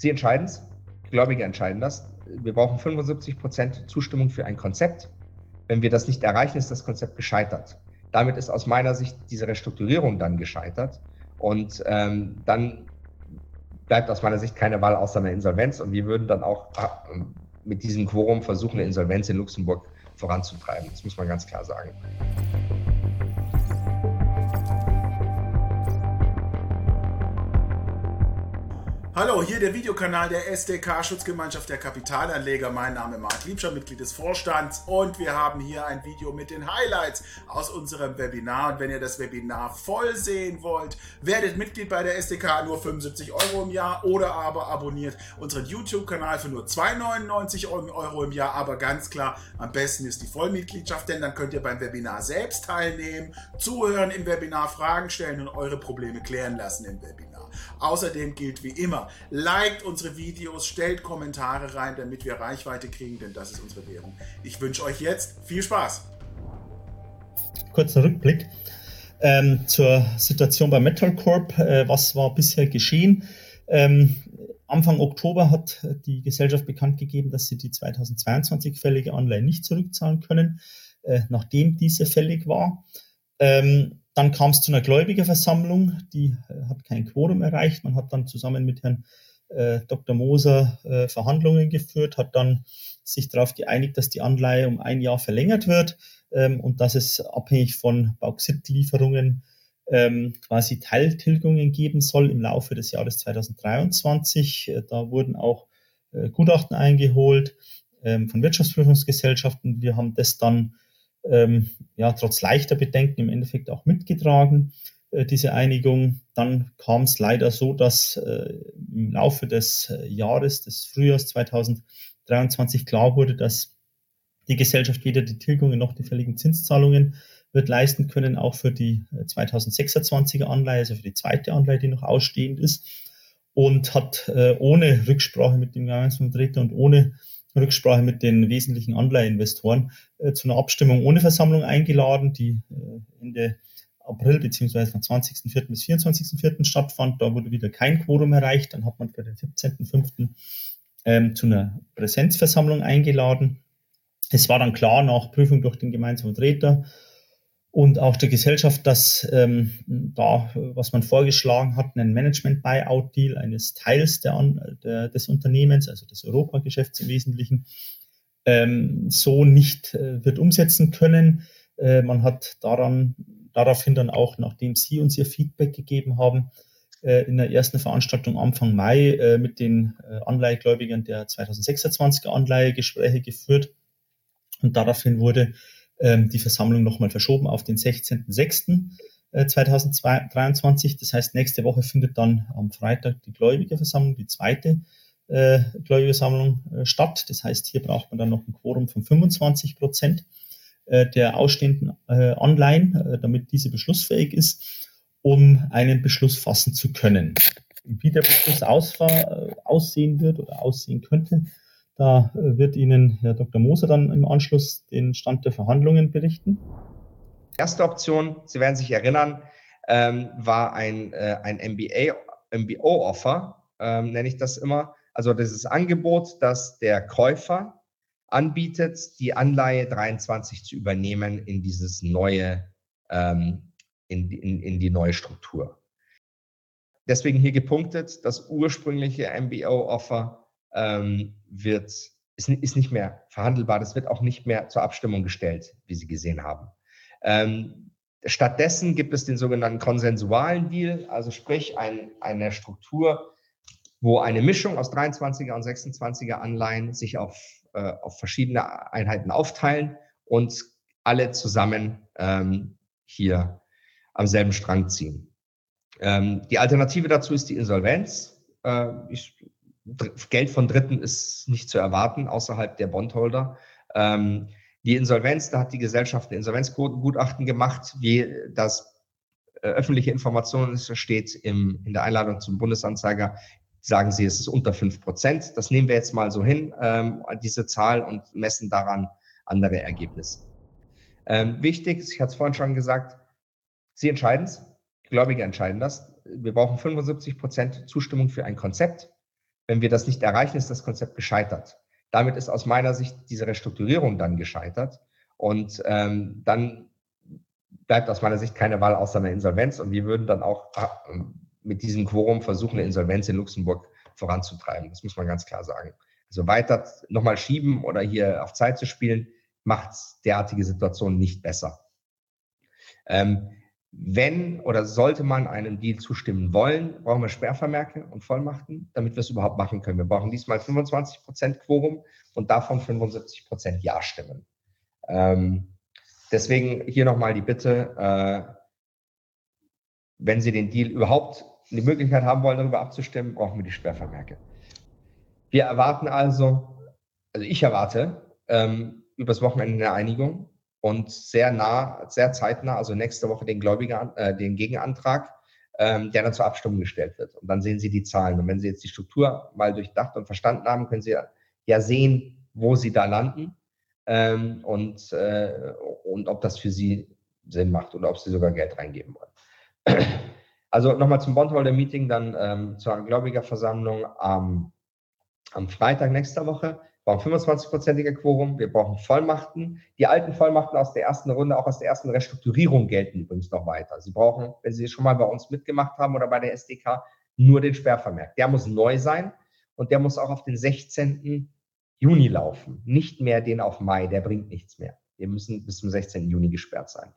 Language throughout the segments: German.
Sie entscheiden es, Gläubiger entscheiden das. Wir brauchen 75 Prozent Zustimmung für ein Konzept. Wenn wir das nicht erreichen, ist das Konzept gescheitert. Damit ist aus meiner Sicht diese Restrukturierung dann gescheitert. Und ähm, dann bleibt aus meiner Sicht keine Wahl außer einer Insolvenz. Und wir würden dann auch äh, mit diesem Quorum versuchen, eine Insolvenz in Luxemburg voranzutreiben. Das muss man ganz klar sagen. Hallo, hier der Videokanal der SDK Schutzgemeinschaft der Kapitalanleger. Mein Name ist Marc Liebscher, Mitglied des Vorstands und wir haben hier ein Video mit den Highlights aus unserem Webinar. Und wenn ihr das Webinar voll sehen wollt, werdet Mitglied bei der SDK nur 75 Euro im Jahr oder aber abonniert unseren YouTube-Kanal für nur 2,99 Euro im Jahr. Aber ganz klar, am besten ist die Vollmitgliedschaft, denn dann könnt ihr beim Webinar selbst teilnehmen, zuhören im Webinar, Fragen stellen und eure Probleme klären lassen im Webinar. Außerdem gilt wie immer, liked unsere Videos, stellt Kommentare rein, damit wir Reichweite kriegen, denn das ist unsere Währung. Ich wünsche euch jetzt viel Spaß. Kurzer Rückblick ähm, zur Situation bei Metal Corp. Äh, was war bisher geschehen? Ähm, Anfang Oktober hat die Gesellschaft bekannt gegeben, dass sie die 2022 fällige Anleihe nicht zurückzahlen können, äh, nachdem diese fällig war. Ähm, dann kam es zu einer Gläubigerversammlung, die äh, hat kein Quorum erreicht. Man hat dann zusammen mit Herrn äh, Dr. Moser äh, Verhandlungen geführt, hat dann sich darauf geeinigt, dass die Anleihe um ein Jahr verlängert wird ähm, und dass es abhängig von Bauxitlieferungen ähm, quasi Teiltilgungen geben soll im Laufe des Jahres 2023. Äh, da wurden auch äh, Gutachten eingeholt ähm, von Wirtschaftsprüfungsgesellschaften. Wir haben das dann ähm, ja, trotz leichter Bedenken im Endeffekt auch mitgetragen, äh, diese Einigung. Dann kam es leider so, dass äh, im Laufe des äh, Jahres, des Frühjahrs 2023 klar wurde, dass die Gesellschaft weder die Tilgungen noch die fälligen Zinszahlungen wird leisten können, auch für die 2026er äh, Anleihe, also für die zweite Anleihe, die noch ausstehend ist. Und hat äh, ohne Rücksprache mit dem Gemeinschaftsvertreter und ohne Rücksprache mit den wesentlichen Anleiheinvestoren äh, zu einer Abstimmung ohne Versammlung eingeladen, die äh, Ende April beziehungsweise vom 20.04. bis 24.04. stattfand. Da wurde wieder kein Quorum erreicht. Dann hat man für den 17.05. Ähm, zu einer Präsenzversammlung eingeladen. Es war dann klar nach Prüfung durch den gemeinsamen Vertreter, und auch der Gesellschaft, dass ähm, da, was man vorgeschlagen hat, einen Management-Buyout-Deal eines Teils der, der, des Unternehmens, also des Europageschäfts im Wesentlichen, ähm, so nicht äh, wird umsetzen können. Äh, man hat daran, daraufhin dann auch, nachdem Sie uns Ihr Feedback gegeben haben, äh, in der ersten Veranstaltung Anfang Mai äh, mit den äh, Anleihegläubigern der 2026er Anleihe Gespräche geführt. Und daraufhin wurde ähm, die Versammlung nochmal verschoben auf den 16.06.2023. Äh, das heißt, nächste Woche findet dann am Freitag die Gläubigerversammlung, die zweite äh, Gläubigerversammlung äh, statt. Das heißt, hier braucht man dann noch ein Quorum von 25 Prozent äh, der ausstehenden äh, Anleihen, äh, damit diese beschlussfähig ist, um einen Beschluss fassen zu können. Wie der Beschluss aussehen wird oder aussehen könnte, da äh, wird Ihnen Herr Dr. Moser dann im Anschluss den Stand der Verhandlungen berichten. Erste Option, Sie werden sich erinnern, ähm, war ein, äh, ein MBA, MBO-Offer, ähm, nenne ich das immer. Also dieses Angebot, das der Käufer anbietet, die Anleihe 23 zu übernehmen in dieses neue, ähm, in, in, in die neue Struktur. Deswegen hier gepunktet, das ursprüngliche MBO-Offer ähm, wird, ist, ist nicht mehr verhandelbar. Das wird auch nicht mehr zur Abstimmung gestellt, wie Sie gesehen haben. Ähm, stattdessen gibt es den sogenannten konsensualen Deal, also sprich ein, eine Struktur, wo eine Mischung aus 23er und 26er Anleihen sich auf, äh, auf verschiedene Einheiten aufteilen und alle zusammen ähm, hier am selben Strang ziehen. Ähm, die Alternative dazu ist die Insolvenz. Äh, ich Geld von Dritten ist nicht zu erwarten außerhalb der Bondholder. Ähm, die Insolvenz, da hat die Gesellschaft ein Insolvenzgutachten gemacht, wie das äh, öffentliche Informationen steht im, in der Einladung zum Bundesanzeiger, sagen sie, es ist unter fünf Prozent. Das nehmen wir jetzt mal so hin, ähm, diese Zahl, und messen daran andere Ergebnisse. Ähm, wichtig, ich hatte es vorhin schon gesagt, Sie entscheiden es, Gläubiger entscheiden das. Wir brauchen 75 Prozent Zustimmung für ein Konzept. Wenn wir das nicht erreichen, ist das Konzept gescheitert. Damit ist aus meiner Sicht diese Restrukturierung dann gescheitert. Und ähm, dann bleibt aus meiner Sicht keine Wahl außer einer Insolvenz. Und wir würden dann auch äh, mit diesem Quorum versuchen, eine Insolvenz in Luxemburg voranzutreiben. Das muss man ganz klar sagen. Also weiter nochmal schieben oder hier auf Zeit zu spielen, macht derartige Situationen nicht besser. Ähm, wenn oder sollte man einem Deal zustimmen wollen, brauchen wir Sperrvermerke und Vollmachten, damit wir es überhaupt machen können. Wir brauchen diesmal 25 Prozent Quorum und davon 75 Prozent Ja-Stimmen. Ähm, deswegen hier nochmal die Bitte, äh, wenn Sie den Deal überhaupt die Möglichkeit haben wollen, darüber abzustimmen, brauchen wir die Sperrvermerke. Wir erwarten also, also ich erwarte ähm, übers Wochenende eine Einigung und sehr nah, sehr zeitnah, also nächste Woche den Gläubiger, äh, den Gegenantrag, ähm, der dann zur Abstimmung gestellt wird. Und dann sehen Sie die Zahlen. Und wenn Sie jetzt die Struktur mal durchdacht und verstanden haben, können Sie ja sehen, wo Sie da landen ähm, und, äh, und ob das für Sie Sinn macht oder ob Sie sogar Geld reingeben wollen. Also nochmal zum Bondholder-Meeting, dann ähm, zur Gläubigerversammlung am, am Freitag nächster Woche brauchen 25-prozentige Quorum, wir brauchen Vollmachten. Die alten Vollmachten aus der ersten Runde, auch aus der ersten Restrukturierung gelten übrigens noch weiter. Sie brauchen, wenn Sie schon mal bei uns mitgemacht haben oder bei der SDK, nur den Sperrvermerk. Der muss neu sein und der muss auch auf den 16. Juni laufen. Nicht mehr den auf Mai, der bringt nichts mehr. Wir müssen bis zum 16. Juni gesperrt sein.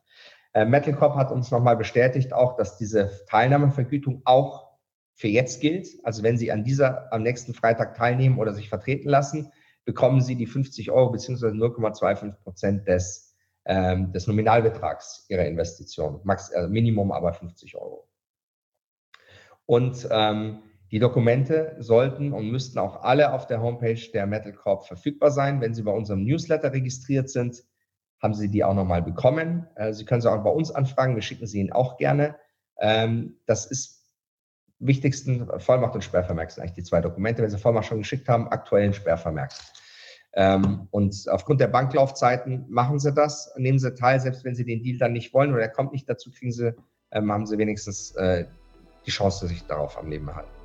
Äh, Metal hat uns nochmal bestätigt auch, dass diese Teilnahmevergütung auch für jetzt gilt. Also wenn Sie an dieser, am nächsten Freitag teilnehmen oder sich vertreten lassen, bekommen Sie die 50 Euro beziehungsweise 0,25 Prozent des, ähm, des Nominalbetrags Ihrer Investition. Max, äh, Minimum aber 50 Euro. Und ähm, die Dokumente sollten und müssten auch alle auf der Homepage der Metal Corp verfügbar sein. Wenn Sie bei unserem Newsletter registriert sind, haben Sie die auch nochmal bekommen. Äh, Sie können sie auch bei uns anfragen. Wir schicken sie Ihnen auch gerne. Ähm, das ist wichtigsten Vollmacht und Sperrvermerk sind eigentlich die zwei Dokumente. Wenn Sie Vollmacht schon geschickt haben, aktuellen Sperrvermerk. Ähm, und aufgrund der Banklaufzeiten machen Sie das, nehmen Sie teil, selbst wenn Sie den Deal dann nicht wollen oder er kommt nicht dazu, kriegen Sie, ähm, haben Sie wenigstens äh, die Chance, sich darauf am Leben erhalten.